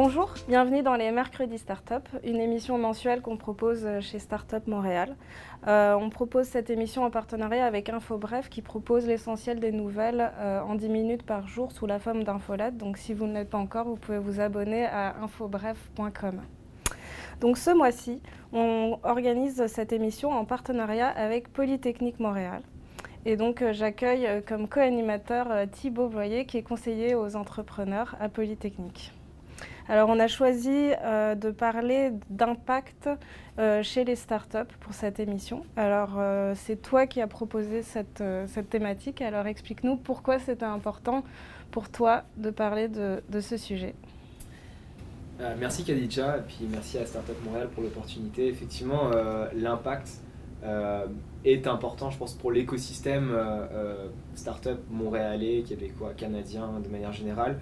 Bonjour, bienvenue dans les Mercredis Startup, une émission mensuelle qu'on propose chez Startup Montréal. Euh, on propose cette émission en partenariat avec InfoBref qui propose l'essentiel des nouvelles euh, en 10 minutes par jour sous la forme d'infolettes. Donc si vous ne l'êtes pas encore, vous pouvez vous abonner à infobref.com. Donc ce mois-ci, on organise cette émission en partenariat avec Polytechnique Montréal. Et donc euh, j'accueille comme co-animateur Thibaut Voyer qui est conseiller aux entrepreneurs à Polytechnique. Alors on a choisi euh, de parler d'impact euh, chez les startups pour cette émission. Alors euh, c'est toi qui as proposé cette, thématique, alors explique-nous pourquoi c'était important pour toi de parler de, ce sujet. merci Khadija et puis merci à Startup Montréal pour l'opportunité. Effectivement, l'impact est important, je pense, pour l'écosystème startup montréalais, québécois, canadien de manière générale.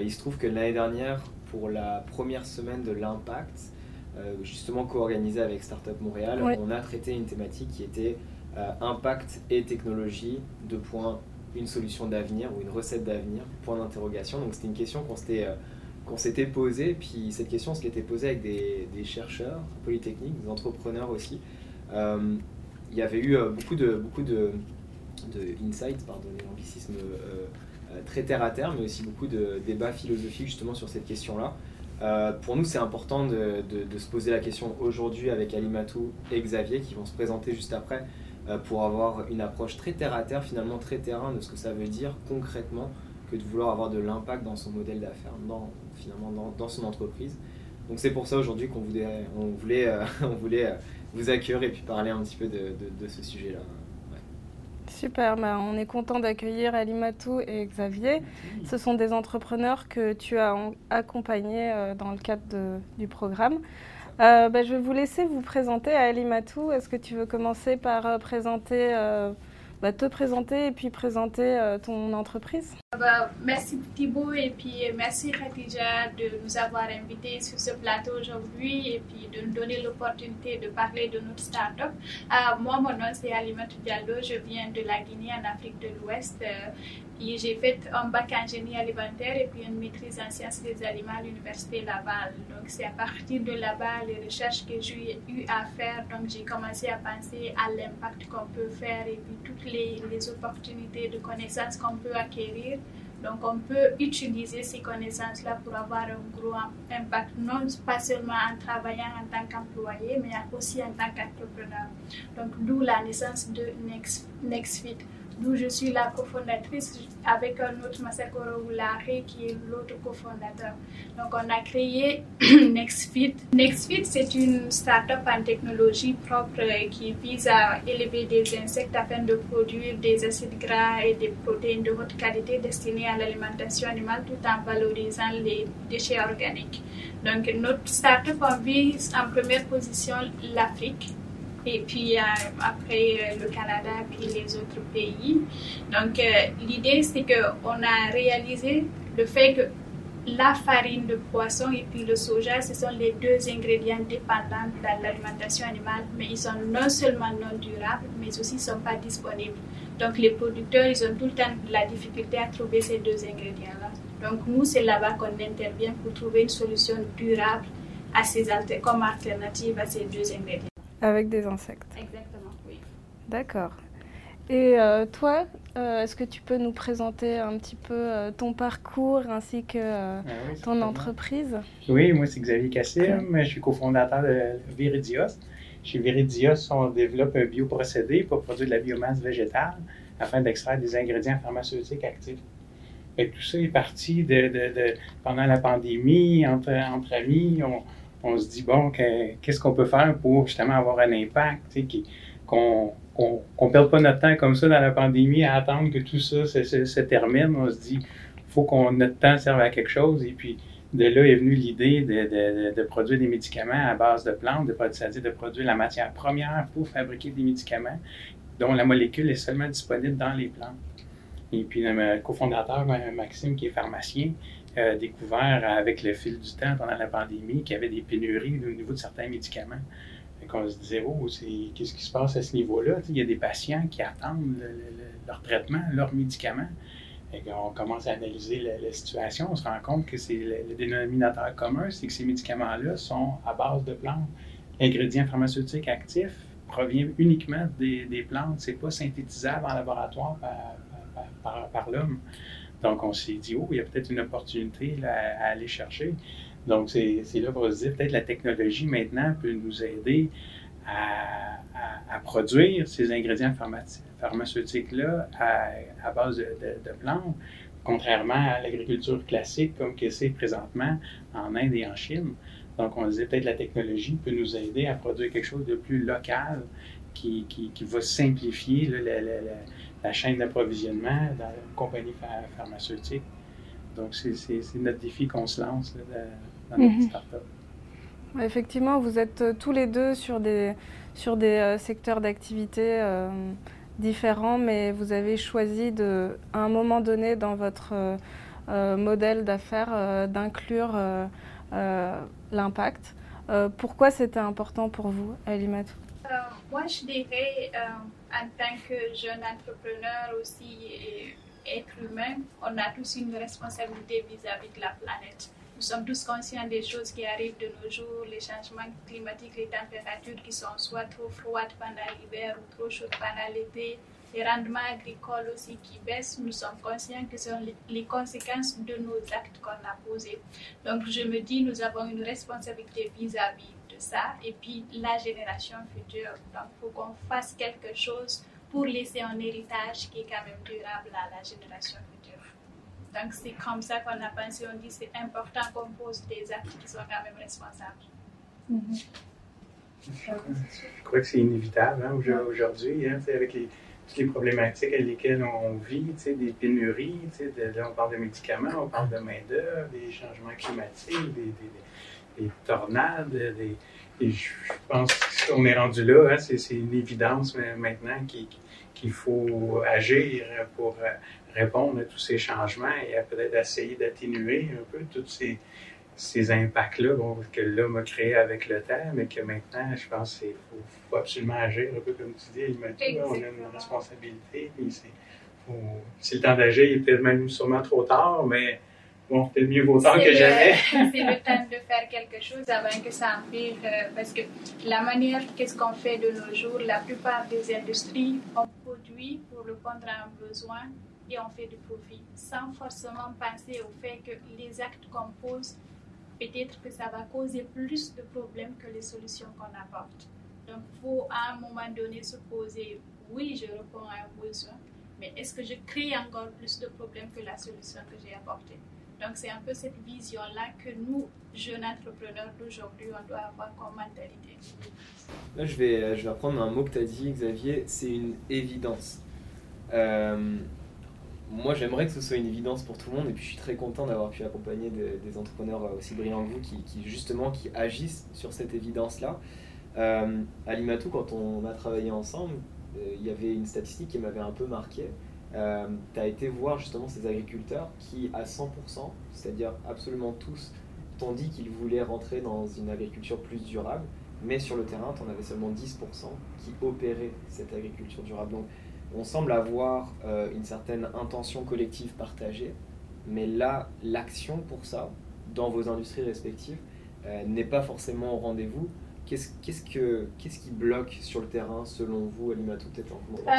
il se trouve que l'année dernière, pour la première semaine de l'impact, euh, justement co-organisé avec Startup Montréal, on a traité une thématique qui était euh, impact et technologie, deux points, une solution d'avenir ou une recette d'avenir, point d'interrogation. Donc c'était une question qu'on s'était euh, qu'on s'était posée, puis cette question se l'était posée avec des, des, chercheurs polytechniques, des entrepreneurs aussi. il y avait eu beaucoup de, beaucoup de, de insights, pardonnez l'anglicisme, très terre à terre, mais aussi beaucoup de débats philosophiques justement sur cette question-là. Euh, pour nous, c'est important de, se poser la question aujourd'hui avec Alimatou et Xavier qui vont se présenter juste après euh, pour avoir une approche très terre à terre, finalement très terrain de ce que ça veut dire concrètement que de vouloir avoir de l'impact dans son modèle d'affaires, finalement dans, son entreprise. Donc c'est pour ça aujourd'hui qu'on voulait, vous accueillir et puis parler un petit peu de ce sujet-là. Super, bah, on est content d'accueillir Alimatou et Xavier. Ce sont des entrepreneurs que tu as accompagnés euh, dans le cadre du programme. Euh, bah, je vais vous laisser vous présenter à Alimatou. Est-ce que tu veux commencer par euh, présenter bah, te présenter et puis présenter euh, ton entreprise. Bah, merci Thibault et puis merci Khadija de nous avoir invités sur ce plateau aujourd'hui et puis de nous donner l'opportunité de parler de notre start-up. Euh, moi, mon nom c'est Alimatou Diallo, je viens de la Guinée en Afrique de l'Ouest. Euh, j'ai fait un bac en génie alimentaire et puis une maîtrise en sciences des aliments à l'université Laval. Donc c'est à partir de là-bas les recherches que j'ai eu à faire. Donc j'ai commencé à penser à l'impact qu'on peut faire et puis toutes les, les opportunités de connaissances qu'on peut acquérir. Donc on peut utiliser ces connaissances-là pour avoir un gros impact, non pas seulement en travaillant en tant qu'employé, mais aussi en tant qu'entrepreneur. Donc d'où la naissance de Next, NextFit d'où je suis la cofondatrice avec un autre Masakoro Oulare qui est l'autre cofondateur. Donc on a créé NextFit. NextFit c'est une start-up en technologie propre qui vise à élever des insectes afin de produire des acides gras et des protéines de haute qualité destinées à l'alimentation animale tout en valorisant les déchets organiques. Donc notre start-up vise en première position l'Afrique et puis euh, après euh, le Canada, puis les autres pays. Donc euh, l'idée, c'est qu'on a réalisé le fait que la farine de poisson et puis le soja, ce sont les deux ingrédients dépendants dans l'alimentation animale, mais ils sont non seulement non durables, mais aussi ne sont pas disponibles. Donc les producteurs, ils ont tout le temps la difficulté à trouver ces deux ingrédients-là. Donc nous, c'est là-bas qu'on intervient pour trouver une solution durable à ces comme alternative à ces deux ingrédients. Avec des insectes. Exactement, oui. D'accord. Et euh, toi, euh, est-ce que tu peux nous présenter un petit peu euh, ton parcours ainsi que ah ton entreprise? Oui, moi c'est Xavier Cassim, je suis cofondateur de Viridios. Chez Viridios, on développe un bioprocédé pour produire de la biomasse végétale afin d'extraire des ingrédients pharmaceutiques actifs. Et tout ça est parti de, de, pendant la pandémie, entre, entre amis. On, on se dit, bon, qu'est-ce qu'on peut faire pour justement avoir un impact, qu'on ne perde pas notre temps comme ça dans la pandémie à attendre que tout ça se, termine. On se dit, faut qu'on notre temps serve à quelque chose. Et puis, de là est venue l'idée de, produire des médicaments à base de plantes, c'est-à-dire de produire la matière première pour fabriquer des médicaments dont la molécule est seulement disponible dans les plantes. Et puis, le cofondateur, Maxime, qui est pharmacien, a découvert avec le fil du temps pendant la pandémie qu'il y avait des pénuries au niveau de certains médicaments. On se disait, oh, qu'est-ce qui se passe à ce niveau-là? Il y a des patients qui attendent leur traitement, leurs médicaments. Et qu'on commence à analyser la, situation, on se rend compte que c'est le, dénominateur commun, c'est que ces médicaments-là sont à base de plantes. L'ingrédient pharmaceutique actif provient uniquement des, des plantes, c'est pas synthétisable en laboratoire par, l'homme. Donc, on s'est dit, oh, il y a peut-être une opportunité à, aller chercher. Donc, c'est là pour se dire, peut-être la technologie maintenant peut nous aider à, à, produire ces ingrédients pharmaceutiques-là à, base de, de, plantes, contrairement à l'agriculture classique comme que c'est présentement en Inde et en Chine. Donc, on disait peut-être la technologie peut nous aider à produire quelque chose de plus local qui, qui, qui va simplifier la, la, la, chaîne d'approvisionnement dans la compagnie pharmaceutique. Donc, c'est notre défi qu'on se lance dans notre mm start-up. Effectivement, vous êtes euh, tous les deux sur des, sur des euh, secteurs d'activité euh, différents, mais vous avez choisi de, à un moment donné dans votre modèle d'affaires d'inclure l'impact. pourquoi c'était important pour vous, Alimatou Moi, je dirais, en tant que jeune entrepreneur aussi et être humain, on a tous une responsabilité vis à -vis de la planète. Nous sommes tous conscients des choses qui arrivent de nos jours, les changements climatiques, les températures qui sont soit trop froides pendant l'hiver ou trop chaudes pendant l'été, les rendements agricoles aussi qui baissent. Nous sommes conscients que ce sont les conséquences de nos actes qu'on a posés. Donc je me dis, nous avons une responsabilité vis-à-vis ça et puis la génération future. Donc il faut qu'on fasse quelque chose pour laisser un héritage qui est quand même durable à la génération future. Donc, c'est comme ça qu'on a pensé, on dit c'est important qu'on pose des actes qui sont quand même responsables. Mm-hmm. Je crois que c'est inévitable hein, aujourd'hui, hein, avec toutes les problématiques avec lesquelles on vit, des pénuries, de, là on parle de médicaments, on parle de main-d'œuvre, des changements climatiques, des, tornades, des, et je pense qu'on est rendu là, hein, c'est une évidence maintenant qu'il faut agir pour euh, répondre à tous ces changements et peut-être essayer d'atténuer un peu tous ces, ces impacts-là que l'homme a créés avec le temps, mais que maintenant, je pense qu'il faut, absolument agir, un peu comme tu dis, on a une responsabilité. C'est le temps d'agir, il est peut-être même sûrement trop tard, mais bon, peut-être mieux vaut tard que jamais. c'est le temps de faire quelque chose avant que ça empire, euh, parce que la manière, qu'est-ce qu'on fait de nos jours, la plupart des industries, on produit pour répondre à un besoin et on fait du profit sans forcément penser au fait que les actes qu'on pose, peut-être que ça va causer plus de problèmes que les solutions qu'on apporte. Donc, il faut à un moment donné se poser, oui, je réponds à un besoin, mais est-ce que je crée encore plus de problèmes que la solution que j'ai apportée? Donc, c'est un peu cette vision-là que nous, jeunes entrepreneurs d'aujourd'hui, on doit avoir comme mentalité. Là, je vais, je vais reprendre un mot que tu as dit, Xavier, c'est une évidence. Euh, moi, j'aimerais que ce soit une évidence pour tout le monde, et puis je suis très content d'avoir pu accompagner des, entrepreneurs aussi brillants que vous qui, justement qui agissent sur cette évidence-là. Euh, à Limatou, quand on a travaillé ensemble, euh, il y avait une statistique qui m'avait un peu marqué. Euh, tu as été voir justement ces agriculteurs qui, à 100%, c'est-à-dire absolument tous, t'ont dit qu'ils voulaient rentrer dans une agriculture plus durable, mais sur le terrain, tu en avais seulement 10% qui opéraient cette agriculture durable. Donc, on semble avoir euh, une certaine intention collective partagée, mais là, l'action pour ça, dans vos industries respectives, euh, n'est pas forcément au rendez-vous. Qu'est-ce, qu'est-ce, que, qu'est-ce qui bloque sur le terrain selon vous, Alima tout euh,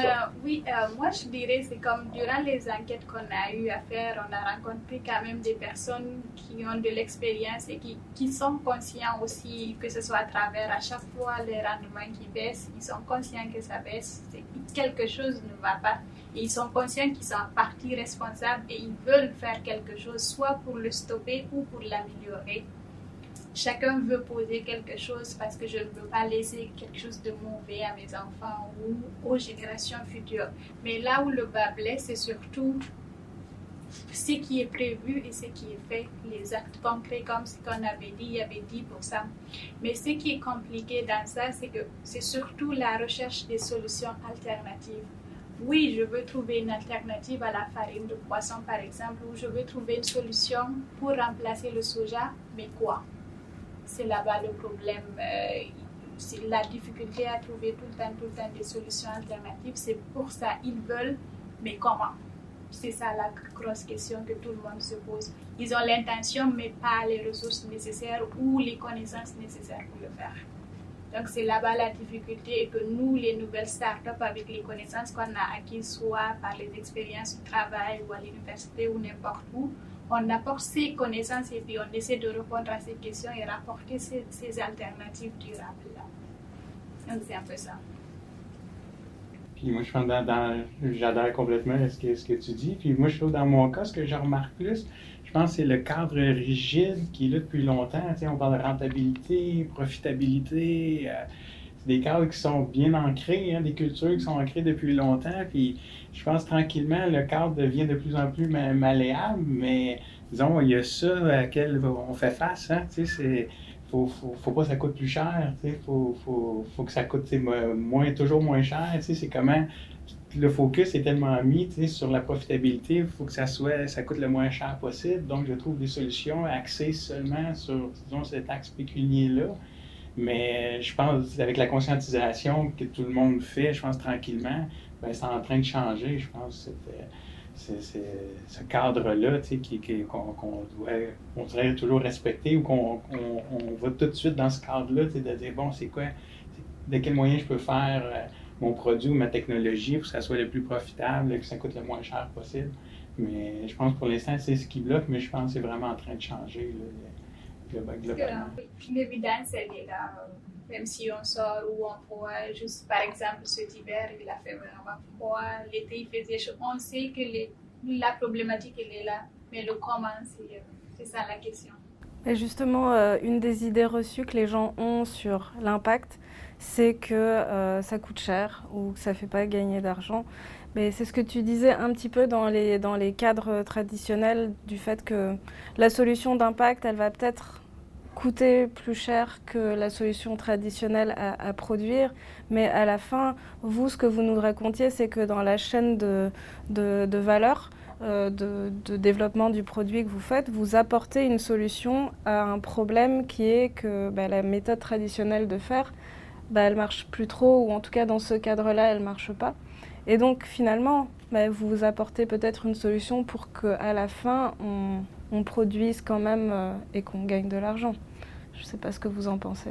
Oui, euh, moi je dirais c'est comme durant les enquêtes qu'on a eu à faire, on a rencontré quand même des personnes qui ont de l'expérience et qui, qui sont conscients aussi que ce soit à travers à chaque fois les rendements qui baissent, ils sont conscients que ça baisse, que quelque chose ne va pas. Ils sont conscients qu'ils sont en partie responsables et ils veulent faire quelque chose, soit pour le stopper ou pour l'améliorer chacun veut poser quelque chose parce que je ne veux pas laisser quelque chose de mauvais à mes enfants ou aux générations futures. Mais là où le bas blesse, c'est surtout ce qui est prévu et ce qui est fait, les actes concrets comme ce qu'on avait dit, il y avait dit pour ça. Mais ce qui est compliqué dans ça, c'est que c'est surtout la recherche des solutions alternatives. Oui, je veux trouver une alternative à la farine de poisson, par exemple, ou je veux trouver une solution pour remplacer le soja, mais quoi? C'est là-bas le problème. Euh, c'est la difficulté à trouver tout le temps, tout le temps des solutions alternatives. C'est pour ça ils veulent, mais comment? C'est ça la grosse question que tout le monde se pose. Ils ont l'intention, mais pas les ressources nécessaires ou les connaissances nécessaires pour le faire. Donc c'est là-bas la difficulté et que nous, les nouvelles startups, avec les connaissances qu'on a acquises, soit par les expériences du travail ou à l'université ou n'importe où, on apporte ces connaissances et puis on essaie de répondre à ces questions et rapporter ces, ces alternatives durables-là. Donc c'est un peu ça. Puis moi, je pense dans, j'adhère complètement ce que, ce que tu dis. Puis moi, je trouve dans mon cas, ce que je remarque plus, je pense que c'est le cadre rigide qui est là depuis longtemps. Tu sais, on parle de rentabilité, profitabilité. Euh, des cadres qui sont bien ancrés, hein, des cultures qui sont ancrées depuis longtemps. Puis je pense tranquillement, le cadre devient de plus en plus malléable, mais disons, il y a ça à laquelle on fait face. Hein, c'est faut, faut, faut, pas que ça coûte plus cher, il faut, faut, faut, que ça coûte moins, toujours moins cher. C'est comment le focus est tellement mis sur la profitabilité, il faut que ça soit ça coûte le moins cher possible. Donc, je trouve des solutions axées seulement sur disons, cet axe pécunier-là. Mais je pense avec la conscientisation que tout le monde fait, je pense tranquillement, ben, c'est en train de changer. Je pense que c'était c'est ce cadre-là qu'on doit on devrait toujours respecter ou qu'on on, va tout de suite dans ce cadre-là, de dire bon, c'est quoi, de quel moyen je peux faire euh, mon produit ou ma technologie pour que ça soit le plus profitable, que ça coûte le moins cher possible. Mais je pense pour l'instant, c'est ce qui bloque, mais je pense que c'est vraiment en train de changer globalement. L'évidence, elle est là même si on sort ou on voit juste par exemple cet hiver, il a fait vraiment froid, l'été il faisait chaud. On sait que la problématique elle est là, mais le comment, c'est ça la question. Et justement, euh, une des idées reçues que les gens ont sur l'impact, c'est que euh, ça coûte cher ou que ça ne fait pas gagner d'argent. Mais c'est ce que tu disais un petit peu dans les, dans les cadres traditionnels du fait que la solution d'impact, elle va peut-être coûter plus cher que la solution traditionnelle à, produire. Mais à la fin, vous, ce que vous nous racontiez, c'est que dans la chaîne de, de, valeur, euh, de, développement du produit que vous faites, vous apportez une solution à un problème qui est que bah, la méthode traditionnelle de faire, bah, elle marche plus trop, ou en tout cas dans ce cadre-là, elle marche pas. Et donc finalement, bah, vous apportez peut-être une solution pour qu'à la fin, on, produise quand même euh, et qu'on gagne de l'argent. Je ne sais pas ce que vous en pensez.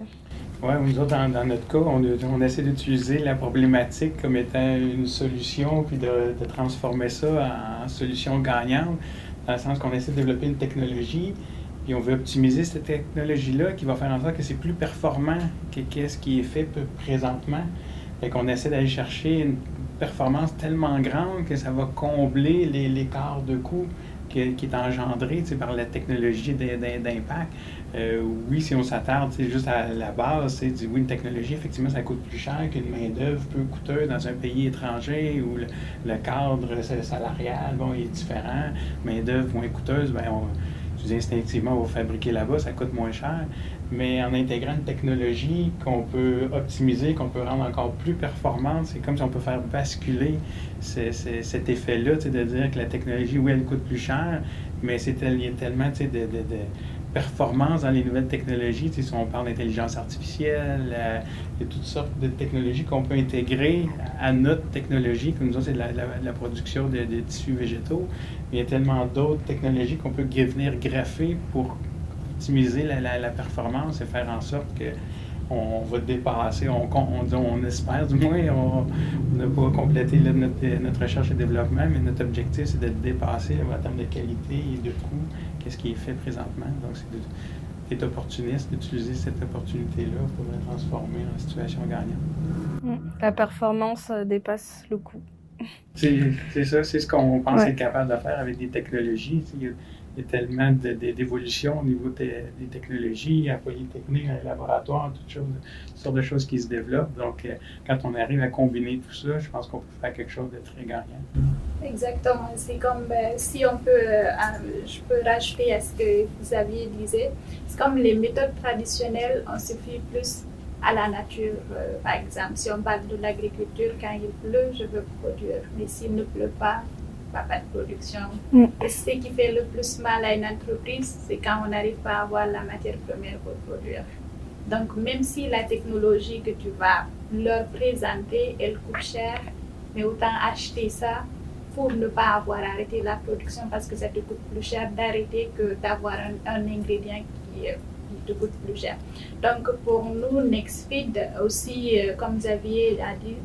Oui, nous autres, dans, notre cas, on essaie d'utiliser la problématique comme étant une solution, puis de, transformer ça en, solution gagnante, dans le sens qu'on essaie de développer une technologie, puis on veut optimiser cette technologie-là qui va faire en sorte que c'est plus performant que ce qui est fait présentement. Fait qu'on essaie d'aller chercher une performance tellement grande que ça va combler l'écart de coût qui, est engendré par la technologie d'impact. Euh, oui, si on s'attarde juste à la base, c'est oui, une technologie, effectivement, ça coûte plus cher qu'une main-d'œuvre peu coûteuse dans un pays étranger où le, cadre salarial est différent. Main-d'œuvre moins coûteuse, ben, on, je dis instinctivement, on va fabriquer là-bas, ça coûte moins cher. Mais en intégrant une technologie qu'on peut optimiser, qu'on peut rendre encore plus performante, c'est comme si on peut faire basculer cet effet-là, de dire que la technologie, oui, elle coûte plus cher, mais c'est tellement de, de, de performance dans les nouvelles technologies. Si on parle d'intelligence artificielle, euh, il y a toutes sortes de technologies qu'on peut intégrer à notre technologie, comme nous c'est la, la, production de, tissus végétaux. il y a tellement d'autres technologies qu'on peut venir greffer pour optimiser la, performance et faire en sorte que on va dépasser, on, on, on espère du moins, on n'a pas complété notre, notre, recherche et développement, mais notre objectif, c'est de dépasser en termes de qualité et de coût, qu'est-ce qui est fait présentement. Donc, c'est d'être opportuniste, d'utiliser cette opportunité-là pour la transformer en situation gagnante. Mm. La performance euh, dépasse le coût. C'est ça, c'est ce qu'on pense être capable de faire avec des technologies y a tellement d'évolution au niveau des, technologies, à Polytechnique, à laboratoire, toutes, choses, sortes de choses qui se développent. Donc, euh, quand on arrive à combiner tout ça, je pense qu'on peut faire quelque chose de très gagnant. Exactement. C'est comme ben, si on peut, euh, je peux rajouter à ce que Xavier disait, c'est comme les méthodes traditionnelles, on se fie plus à la nature. Euh, par exemple, si on parle de l'agriculture, quand il pleut, je veux produire. Mais s'il ne pleut pas, pas, de production. Mm. Et ce qui fait le plus mal à une entreprise, c'est quand on n'arrive pas à avoir la matière première pour produire. Donc, même si la technologie que tu vas leur présenter, elle coûte cher, mais autant acheter ça pour ne pas avoir arrêté la production parce que ça te coûte plus cher d'arrêter que d'avoir un, un, ingrédient qui, te coûte plus cher. Donc pour nous, NextFeed aussi, comme Xavier a dit,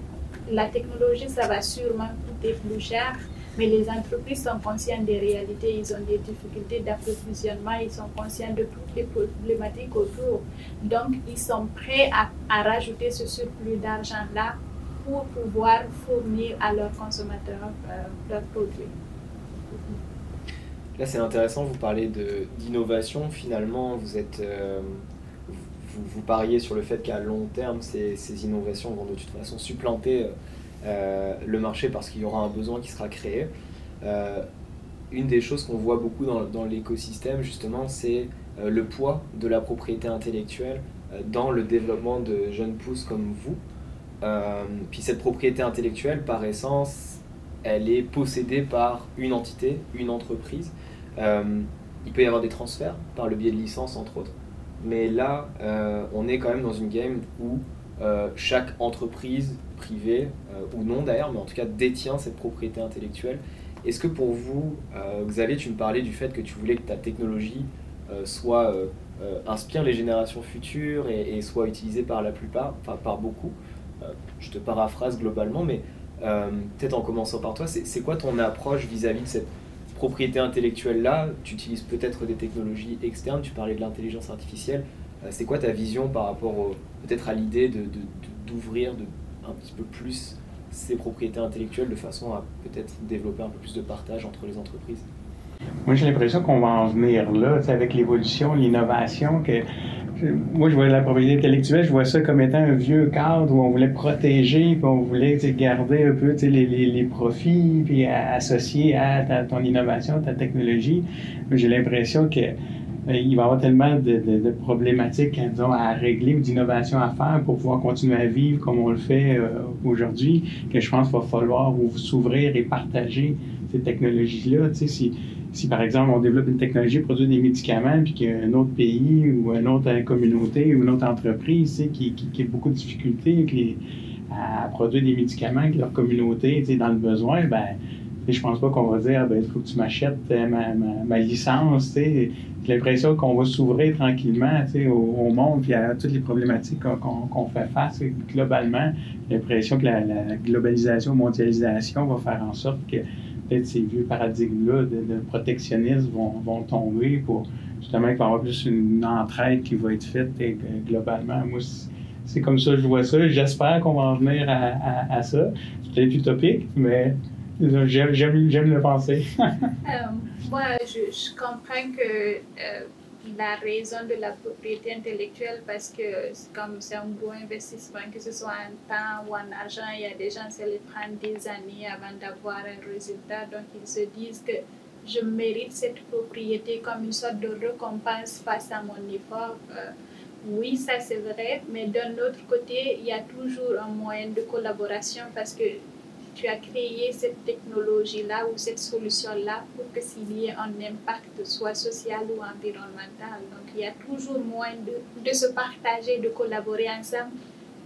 la technologie, ça va sûrement coûter plus cher mais les entreprises sont conscientes des réalités, ils ont des difficultés d'approvisionnement, ils sont conscients de toutes les problématiques autour. Donc, ils sont prêts à, à rajouter ce surplus d'argent-là pour pouvoir fournir à leurs consommateurs euh, leurs produits. Là, c'est intéressant, vous parlez d'innovation. Finalement, vous, êtes, euh, vous, pariez sur le fait qu'à long terme, ces, ces, innovations vont de toute façon supplanter euh, le marché parce qu'il y aura un besoin qui sera créé. Euh, une des choses qu'on voit beaucoup dans, dans l'écosystème, justement, c'est euh, le poids de la propriété intellectuelle dans le développement de jeunes pousses comme vous. puis cette propriété intellectuelle, par essence, elle est possédée par une entité, une entreprise. il peut y avoir des transferts par le biais de licences, entre autres. Mais là, on est quand même dans une game où chaque entreprise privé euh, ou non d'ailleurs, mais en tout cas détient cette propriété intellectuelle. Est-ce que pour vous, euh, Xavier, tu me parlais du fait que tu voulais que ta technologie euh, soit inspire les générations futures et, soit utilisée par la plupart, enfin par beaucoup. je te paraphrase globalement, mais peut-être en commençant par toi, c'est quoi ton approche vis-à-vis de cette propriété intellectuelle-là? Tu utilises peut-être des technologies externes, tu parlais de l'intelligence artificielle. C'est quoi ta vision par rapport peut-être à l'idée d'ouvrir, de, un petit peu plus ses propriétés intellectuelles de façon à peut-être développer un peu plus de partage entre les entreprises? Moi, j'ai l'impression qu'on va en venir là, avec l'évolution, l'innovation, que moi, je vois la propriété intellectuelle, je vois ça comme étant un vieux cadre où on voulait protéger, puis on voulait garder un peu les, les, les, profits, puis associer à ta, ton innovation, ta technologie. J'ai l'impression que euh, il va y avoir tellement de, problématiques disons, à régler ou d'innovations à faire pour pouvoir continuer à vivre comme on le fait euh, aujourd'hui, que je pense qu'il va falloir s'ouvrir et partager ces technologies-là. Tu sais, si, par exemple, on développe une technologie pour produire des médicaments, puis qu'il y a un autre pays ou une autre communauté ou une autre entreprise tu sais, qui, a beaucoup de difficultés à produire des médicaments, que leur communauté tu sais, dans le besoin, ben je pense pas qu'on va dire, ben, il faut que tu m'achètes euh, ma, ma, ma, licence. L'impression qu'on va s'ouvrir tranquillement au, monde puis à toutes les problématiques qu'on fait face globalement. J'ai l'impression que la, la, mondialisation va faire en sorte que peut-être ces vieux paradigmes-là de, protectionnisme vont, vont, tomber pour justement qu'il va y avoir plus une entraide qui va être faite et, globalement. Moi, c'est comme ça que je vois ça. J'espère qu'on va en venir à, à ça. C'est peut-être utopique, mais J'aime le penser. euh, moi, je, comprends que euh, la raison de la propriété intellectuelle, parce que comme c'est un gros investissement, que ce soit en temps ou en argent, il y a des gens, ça les prend des années avant d'avoir un résultat. Donc, ils se disent que je mérite cette propriété comme une sorte de récompense face à mon effort. Euh, oui, ça c'est vrai, mais d'un autre côté, il y a toujours un moyen de collaboration parce que tu as créé cette technologie-là ou cette solution-là pour que s'il y ait un impact soit social ou environnemental. Donc il y a toujours moyen de, de se partager, de collaborer ensemble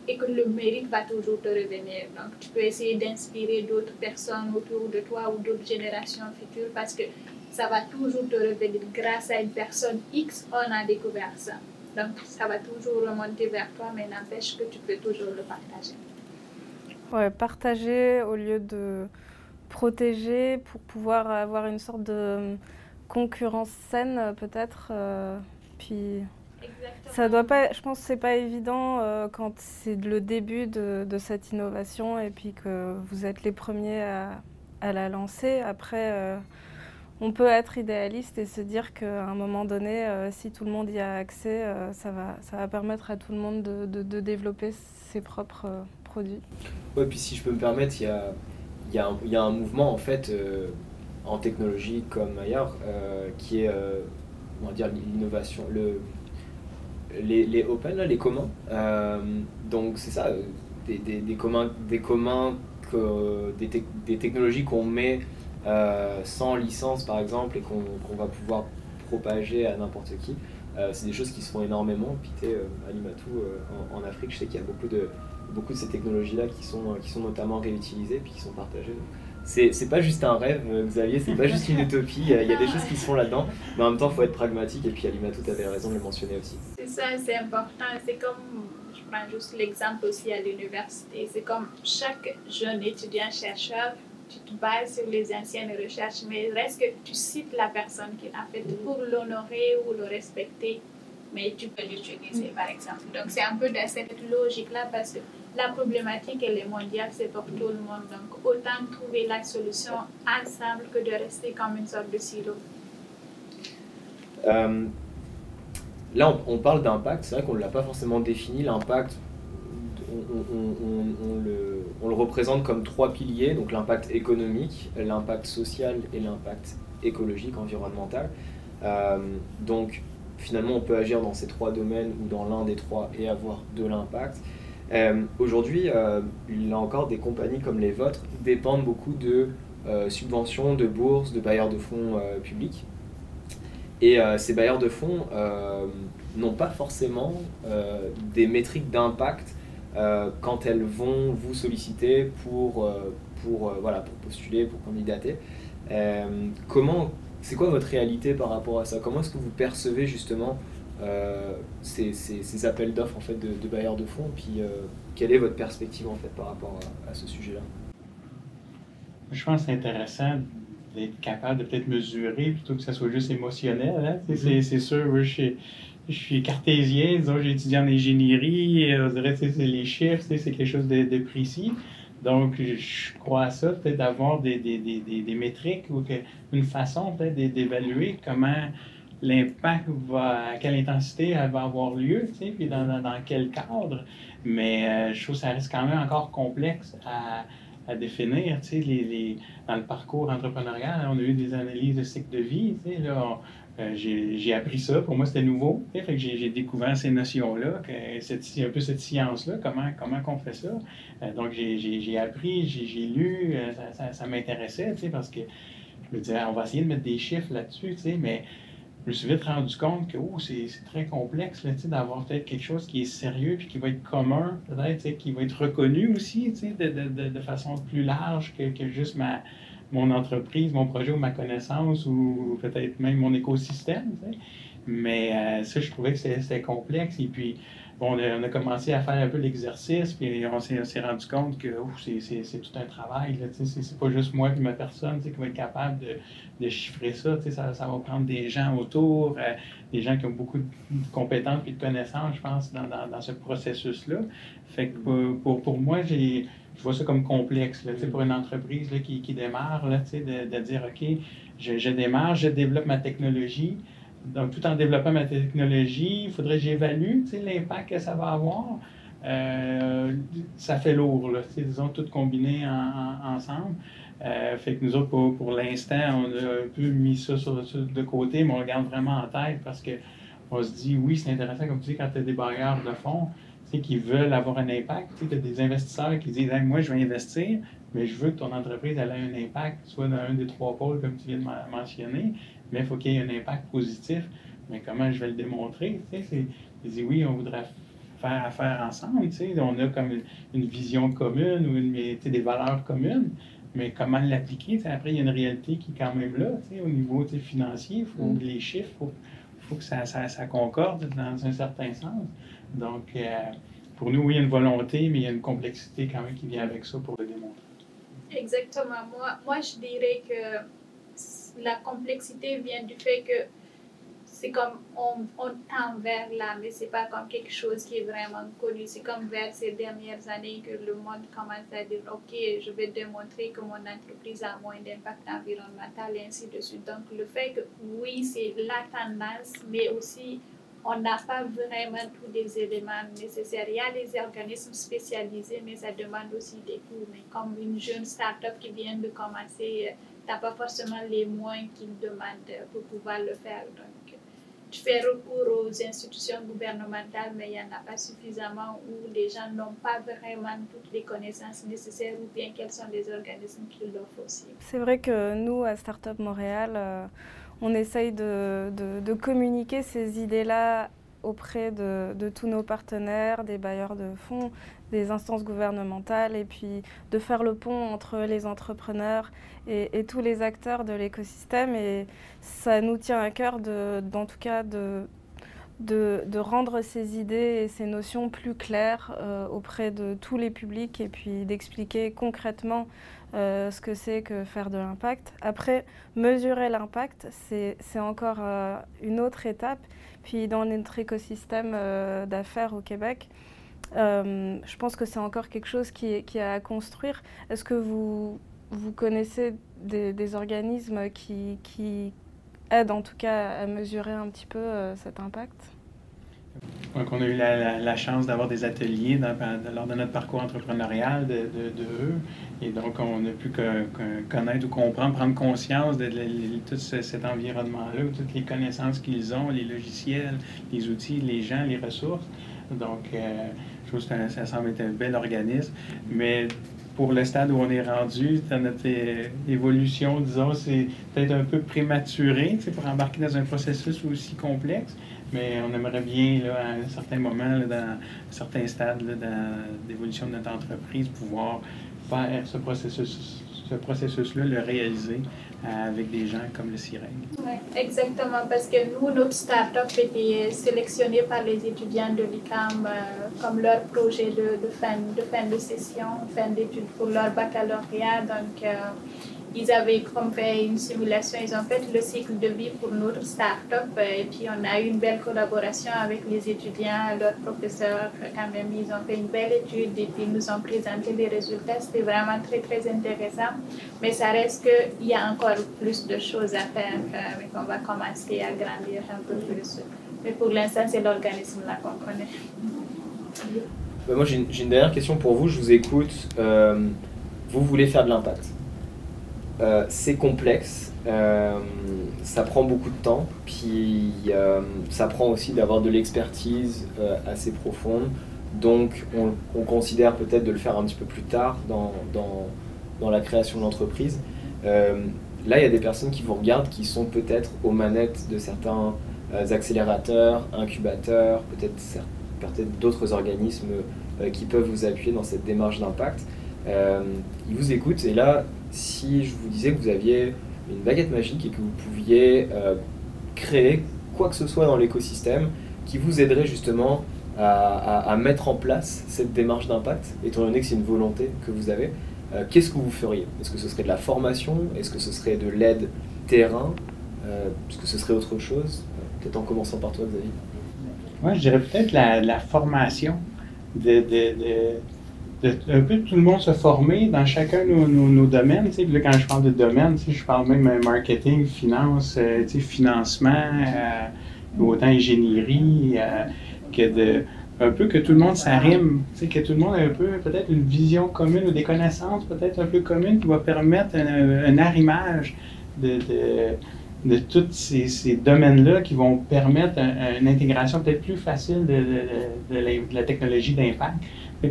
et que le mérite va toujours te revenir. Donc tu peux essayer d'inspirer d'autres personnes autour de toi ou d'autres générations futures parce que ça va toujours te revenir grâce à une personne X, on a découvert ça. Donc ça va toujours remonter vers toi, mais n'empêche que tu peux toujours le partager. Ouais, partager au lieu de protéger pour pouvoir avoir une sorte de concurrence saine peut-être. Euh, puis Exactement. ça doit pas, je pense que c'est pas évident euh, quand c'est le début de, de, cette innovation et puis que vous êtes les premiers à, à la lancer. Après, euh, on peut être idéaliste et se dire qu'à un moment donné, si tout le monde y a accès, ça, va, ça va permettre à tout le monde de, de, de développer ses propres produits. Ouais, puis si je peux me permettre, il y a, y, a y a, un mouvement en fait euh, en technologie comme ailleurs euh, qui est, euh, dire, l'innovation, le, les, les, open, les communs. Euh, donc c'est ça, des, communs, des communs que, des, te des technologies qu'on met sans licence par exemple et qu'on qu va pouvoir propager à n'importe qui. c'est des choses qui se font énormément. Puis tu à Limatou, en, en Afrique, je sais qu'il y a beaucoup de beaucoup de ces technologies-là qui sont, qui sont notamment réutilisées puis qui sont partagées. c'est pas juste un rêve, Xavier, c'est pas juste une utopie, il y a des choses qui se font là-dedans, mais en même temps, il faut être pragmatique, et puis Alima, tout avait raison de le mentionner aussi. C'est ça, c'est important, c'est comme, je prends juste l'exemple aussi à l'université, c'est comme chaque jeune étudiant chercheur, tu te bases sur les anciennes recherches, mais reste que tu cites la personne qui l'a fait pour l'honorer ou le respecter, mais tu peux l'utiliser par exemple. Donc c'est un peu dans cette logique-là parce que la problématique, elle est mondiale, c'est pour tout le monde. Donc, autant trouver la solution ensemble que de rester comme une sorte de silo. Euh, là, on, parle d'impact. C'est vrai qu'on ne l'a pas forcément défini. L'impact, on, le, représente comme trois piliers. Donc, l'impact économique, l'impact social et l'impact écologique, environnemental. Euh, donc, finalement, on peut agir dans ces trois domaines ou dans l'un des trois et avoir de l'impact. Euh, aujourd'hui, euh, il a encore des compagnies comme les vôtres dépendent beaucoup de euh, subventions, de bourses, de bailleurs de fonds publics. Et ces bailleurs de fonds n'ont pas forcément des métriques d'impact quand elles vont vous solliciter pour, pour, voilà, pour postuler, pour candidater. comment, c'est quoi votre réalité par rapport à ça? Comment est-ce que vous percevez justement euh, ces, ces, appels d'offres en fait, de, de, bailleurs de fonds Puis euh, quelle est votre perspective en fait, par rapport à, ce sujet-là? Je pense que c'est intéressant d'être capable de peut-être mesurer plutôt que ça soit juste émotionnel. Hein. Mm-hmm. C'est sûr, je suis, je suis cartésien, disons, j'ai étudié en ingénierie, on dirait que les chiffres, c'est quelque chose de, de, précis. Donc, je crois à ça, peut-être d'avoir des, des, des, des, métriques ou que, une façon peut-être d'évaluer comment l'impact va, à quelle intensité elle va avoir lieu, tu sais, puis dans, dans, quel cadre. Mais euh, je trouve que ça reste quand même encore complexe à, à définir, tu sais, les, les, dans le parcours entrepreneurial, on a eu des analyses de cycle de vie, tu sais, là, euh, j'ai appris ça, pour moi c'était nouveau, fait que j'ai découvert ces notions-là, un peu cette science-là, comment, comment on fait ça. Euh, donc j'ai appris, j'ai lu, ça, ça, ça m'intéressait, parce que je me disais, on va essayer de mettre des chiffres là-dessus, mais je me suis vite rendu compte que oh, c'est très complexe d'avoir peut-être quelque chose qui est sérieux puis qui va être commun, peut-être, qui va être reconnu aussi de, de, de, façon plus large que, que, juste ma, mon entreprise, mon projet ou ma connaissance ou peut-être même mon écosystème. Mais euh, ça, je trouvais que c'était complexe. Et puis, bon, on a, commencé à faire un peu l'exercice, puis on s'est rendu compte que c'est tout un travail. C'est pas juste moi et ma personne qui va être capable de, de chiffrer ça, ça. Ça va prendre des gens autour, euh, des gens qui ont beaucoup de compétences et de connaissances, je pense, dans, ce processus-là. Fait que pour, pour, moi, je vois ça comme complexe là, pour une entreprise là, qui, qui démarre, là, de, de dire OK, je, je démarre, je développe ma technologie. Donc, tout en développant ma technologie, il faudrait que j'évalue l'impact que ça va avoir. Euh, ça fait lourd, disons, tout combiné ensemble. Euh, fait que nous autres, pour, pour l'instant, on a un peu mis ça sur, de côté, mais on le garde vraiment en tête parce que on se dit, oui, c'est intéressant, comme tu dis, quand tu as des bailleurs de fonds qui veulent avoir un impact. Tu as des investisseurs qui disent, moi, je vais investir, mais je veux que ton entreprise ait un impact, soit dans un des trois pôles, comme tu viens de mentionner mais il faut qu'il y ait un impact positif. Mais comment je vais le démontrer? Tu sais, dis oui, on voudrait faire affaire ensemble. Tu sais, on a comme une, vision commune ou une, des valeurs communes, mais comment l'appliquer? Après, il y a une réalité qui est quand même là. Tu sais, au niveau financier, il faut mm. les chiffres, il faut, faut, que ça, ça, ça, concorde dans un certain sens. Donc, euh, pour nous, oui, il y a une volonté, mais il y a une complexité quand même qui vient avec ça pour le démontrer. Exactement. Moi, moi je dirais que la complexité vient du fait que c'est comme on, tend vers là, mais c'est pas comme quelque chose qui est vraiment connu. C'est comme vers ces dernières années que le monde commence à dire Ok, je vais démontrer que mon entreprise a moins d'impact environnemental et ainsi de suite. Donc, le fait que oui, c'est la tendance, mais aussi on n'a pas vraiment tous les éléments nécessaires. Il y a les organismes spécialisés, mais ça demande aussi des coûts. Mais comme une jeune start-up qui vient de commencer, n'as pas forcément les moyens qu'ils demandent pour pouvoir le faire. Donc, tu fais recours aux institutions gouvernementales, mais il n'y en a pas suffisamment où les gens n'ont pas vraiment toutes les connaissances nécessaires ou bien quels sont les organismes qui l'offrent aussi. C'est vrai que nous, à Startup Montréal, euh, on essaye de, de, communiquer ces idées-là auprès de, de, tous nos partenaires, des bailleurs de fonds, des instances gouvernementales et puis de faire le pont entre les entrepreneurs et, tous les acteurs de l'écosystème. Et ça nous tient à cœur, de, en tout cas, de, de, rendre ces idées et ces notions plus claires euh, auprès de tous les publics et puis d'expliquer concrètement euh, ce que c'est que faire de l'impact. Après, mesurer l'impact, c'est encore euh, une autre étape. Puis dans notre écosystème d'affaires au Québec, je pense que c'est encore quelque chose qui, qui a à construire. Est-ce que vous, vous connaissez des, organismes qui, aident en tout cas à mesurer un petit peu euh, cet impact? Donc, on a eu la, chance d'avoir des ateliers lors de notre parcours entrepreneurial de, eux. Et donc, on a pu connaître ou comprendre, prendre conscience de, tout cet environnement-là, toutes les connaissances qu'ils ont, les logiciels, les outils, les gens, les ressources. Donc, euh, je trouve que ça, semble être un bel organisme. Mais pour le stade où on est rendu, dans notre évolution, disons, c'est peut-être un peu prématuré pour embarquer dans un processus aussi complexe, mais on aimerait bien, là, à un certain moment, là, dans un certain stade d'évolution de notre entreprise, pouvoir faire ce processus ce processus-là, le réaliser euh, avec des gens comme le Sirène. Oui, exactement, parce que nous, notre start-up était sélectionnée par les étudiants de l'ICAM euh, comme leur projet de, de, fin, de fin de session, fin d'études pour leur baccalauréat. Donc, euh, ils avaient comme fait une simulation, ils ont fait le cycle de vie pour notre start-up et puis on a eu une belle collaboration avec les étudiants, leurs professeurs, quand même, ils ont fait une belle étude et puis nous ont présenté les résultats. C'était vraiment très, très intéressant. Mais ça reste qu'il y a encore plus de choses à faire, mais qu'on va commencer à grandir un peu plus. Mais pour l'instant, c'est l'organisme là qu'on connaît. Ben, moi, j'ai une, dernière question pour vous. Je vous écoute. Euh, vous voulez faire de l'impact euh, c'est complexe, euh, ça prend beaucoup de temps, puis euh, ça prend aussi d'avoir de l'expertise assez profonde. Donc on, considère peut-être de le faire un petit peu plus tard dans, dans, la création de l'entreprise. là, il y a des personnes qui vous regardent qui sont peut-être aux manettes de certains accélérateurs, incubateurs, peut-être peut-être d'autres organismes qui peuvent vous appuyer dans cette démarche d'impact. Ils vous écoutent et là, si je vous disais que vous aviez une baguette magique et que vous pouviez euh, créer quoi que ce soit dans l'écosystème qui vous aiderait justement à, mettre en place cette démarche d'impact, étant donné que c'est une volonté que vous avez, euh, qu'est-ce que vous feriez? Est-ce que ce serait de la formation? Est-ce que ce serait de l'aide terrain? Euh, Est-ce que ce serait autre chose? Peut-être en commençant par toi, Xavier. Moi, je dirais peut-être la, formation de un peu tout le monde se former dans chacun de nos, nos, domaines. Là, quand je parle de domaine, je parle même euh, marketing, finance, euh, financement, euh, autant ingénierie, que de un peu que tout le monde s'arrime, que tout le monde ait un peu peut-être une vision commune ou des connaissances peut-être un peu communes qui va permettre un, arrimage de, de, de tous ces, ces domaines-là qui vont permettre une intégration peut-être plus facile de, de la technologie d'impact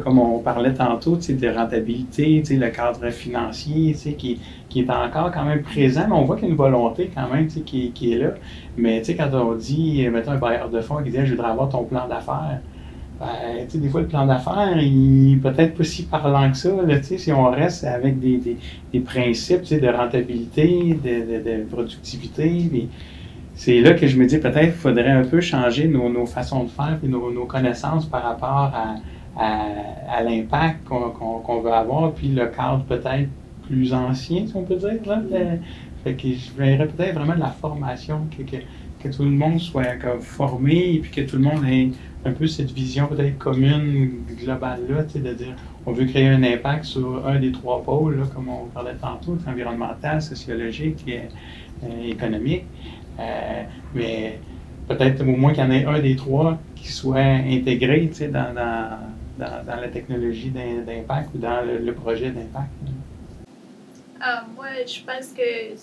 comme on parlait tantôt, de rentabilité, le cadre financier qui, est encore quand même présent, mais on voit qu'il y a une volonté quand même qui, est là. Mais quand on dit, mettons un bailleur de fonds qui dit Je voudrais avoir ton plan d'affaires, ben, des fois le plan d'affaires, il peut-être pas si parlant que ça, si on reste avec des, principes de rentabilité, de, productivité. c'est là que je me dis peut-être qu'il faudrait un peu changer nos, façons de faire et nos connaissances par rapport à à, l'impact qu'on veut avoir, puis le cadre peut-être plus ancien, si on peut dire. Là. Euh, fait que je verrais peut-être vraiment de la formation, que, que, tout le monde soit comme formé, et puis que tout le monde ait un peu cette vision peut-être commune, globale-là, de dire on veut créer un impact sur un des trois pôles, là, comme on parlait tantôt, environnemental, sociologique et euh, économique. Euh, mais peut-être au moins qu'il y en ait un des trois qui soit intégré dans, dans dans, la technologie d'impact ou dans le, projet d'impact? Ah, moi, je pense que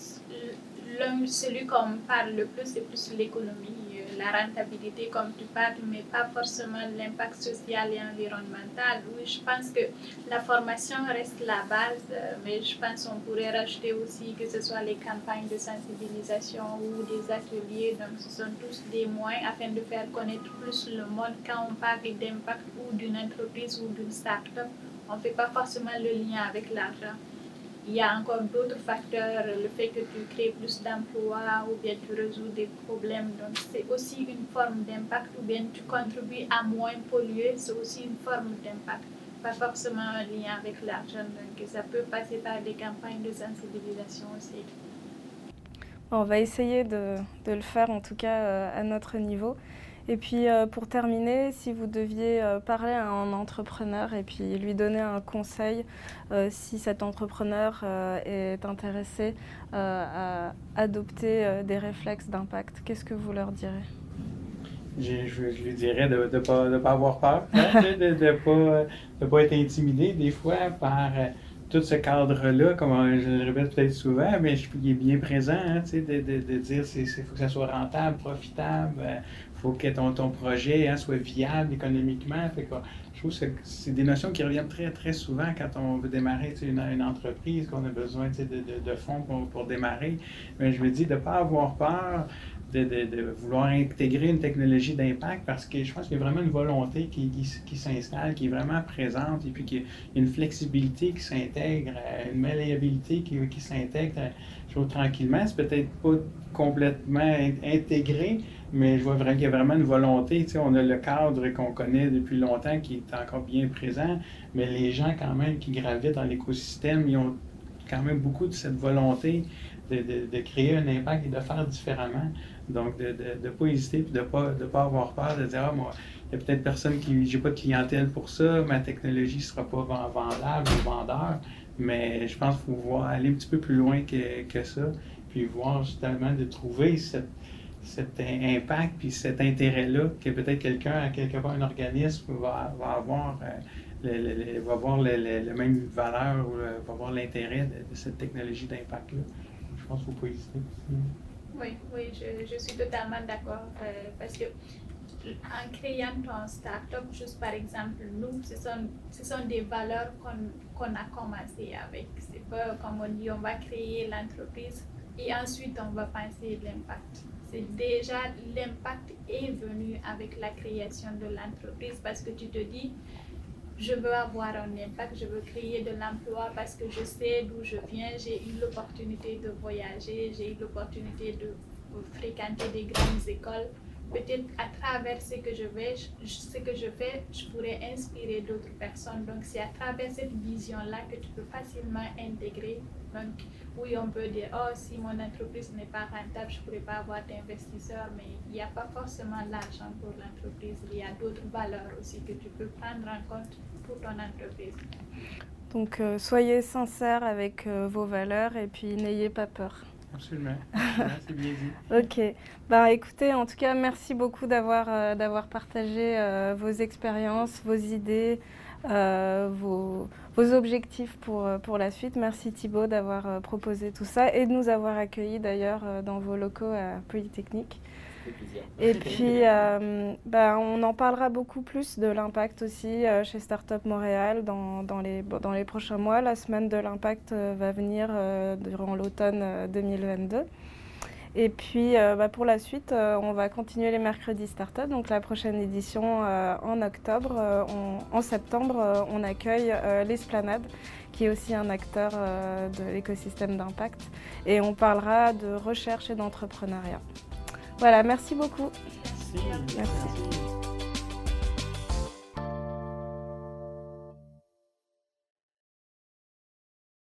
celui qu'on parle le plus, c'est plus l'économie. La rentabilité comme tu parles, mais pas forcément l'impact social et environnemental. Oui, je pense que la formation reste la base, euh, mais je pense qu'on pourrait rajouter aussi que ce soit les campagnes de sensibilisation ou des ateliers. Donc, ce sont tous des moyens afin de faire connaître plus le monde quand on parle d'impact ou d'une entreprise ou d'une start-up. On ne fait pas forcément le lien avec l'argent il y a encore d'autres facteurs, le fait que tu crées plus d'emplois ou bien tu résous des problèmes. Donc, c'est aussi une forme d'impact ou bien tu contribues à moins polluer, c'est aussi une forme d'impact. Pas forcément un lien avec l'argent, donc ça peut passer par des campagnes de sensibilisation aussi. On va essayer de, de le faire en tout cas euh, à notre niveau. Et puis euh, pour terminer, si vous deviez euh, parler à un entrepreneur et puis lui donner un conseil, euh, si cet entrepreneur est intéressé à adopter des réflexes d'impact, qu'est-ce que vous leur direz? Je, lui dirais de ne pas, avoir peur, hein, de ne pas, pas, être intimidé des fois par tout ce cadre-là, comme je le répète peut-être souvent, mais je, il est bien présent, hein, de, de, de, dire qu'il faut que ça soit rentable, profitable, faut que ton, ton projet hein, soit viable économiquement. Fait je trouve que c'est des notions qui reviennent très, très souvent quand on veut démarrer une, une entreprise, qu'on a besoin de, de, de, fonds pour, pour, démarrer. Mais je me dis de ne pas avoir peur de, vouloir intégrer une technologie d'impact parce que je pense qu'il y a vraiment une volonté qui, qui, s'installe, qui est vraiment présente et puis qu'il y a une flexibilité qui s'intègre, une malléabilité qui, qui s'intègre euh, tranquillement. C'est peut-être pas complètement intégré, mais je vois vraiment qu'il y a vraiment une volonté. Tu sais, on a le cadre qu'on connaît depuis longtemps qui est encore bien présent, mais les gens quand même qui gravitent dans l'écosystème, ils ont quand même beaucoup de cette volonté de, de, créer un impact et de faire différemment. Donc, de ne pas hésiter et de ne pas, de pas avoir peur de dire, ah, moi, il y a peut-être personne qui, j'ai pas de clientèle pour ça, ma technologie ne sera pas vendable ou vendeur, mais je pense qu'il faut voir, aller un petit peu plus loin que, que ça, puis voir justement de trouver cet impact puis cet intérêt-là que peut-être quelqu'un, quelque part, un organisme va, va avoir, euh, le, avoir la même valeur ou va avoir l'intérêt de, cette technologie d'impact-là. Je pense qu'il faut pas hésiter. Oui, oui, je, je suis totalement d'accord euh, parce que en créant ton startup, juste par exemple, nous, ce sont, ce sont des valeurs qu'on a commencé avec. C'est pas comme on dit, on va créer l'entreprise et ensuite on va penser l'impact déjà l'impact est venu avec la création de l'entreprise parce que tu te dis, je veux avoir un impact, je veux créer de l'emploi parce que je sais d'où je viens, j'ai eu l'opportunité de voyager, j'ai eu l'opportunité de fréquenter des grandes écoles. Peut-être à travers ce que je vais, ce que je fais, je pourrais inspirer d'autres personnes. Donc c'est à travers cette vision-là que tu peux facilement intégrer. Oui, on peut dire, oh, si mon entreprise n'est pas rentable, je ne pourrais pas avoir d'investisseurs, mais il n'y a pas forcément l'argent pour l'entreprise. Il y a d'autres valeurs aussi que tu peux prendre en compte pour ton entreprise. Donc, euh, soyez sincères avec euh, vos valeurs et puis n'ayez pas peur. Absolument. Merci bien dit. ok. Bah, écoutez, en tout cas, merci beaucoup d'avoir euh, d'avoir partagé vos expériences, vos idées, vos vos objectifs pour, euh, pour la suite. Merci Thibaut d'avoir euh, proposé tout ça et de nous avoir accueillis d'ailleurs euh, dans vos locaux à Polytechnique. Et puis, bah, on en parlera beaucoup plus de l'impact aussi chez Startup Montréal dans, dans, les, dans les prochains mois. La semaine de l'impact va venir durant l'automne 2022. Et puis euh, bah, pour la suite, euh, on va continuer les mercredis startup. Donc la prochaine édition euh, en octobre. en septembre, on accueille l'Esplanade, qui est aussi un acteur de l'écosystème d'impact. Et on parlera de recherche et d'entrepreneuriat. Voilà, merci beaucoup. merci.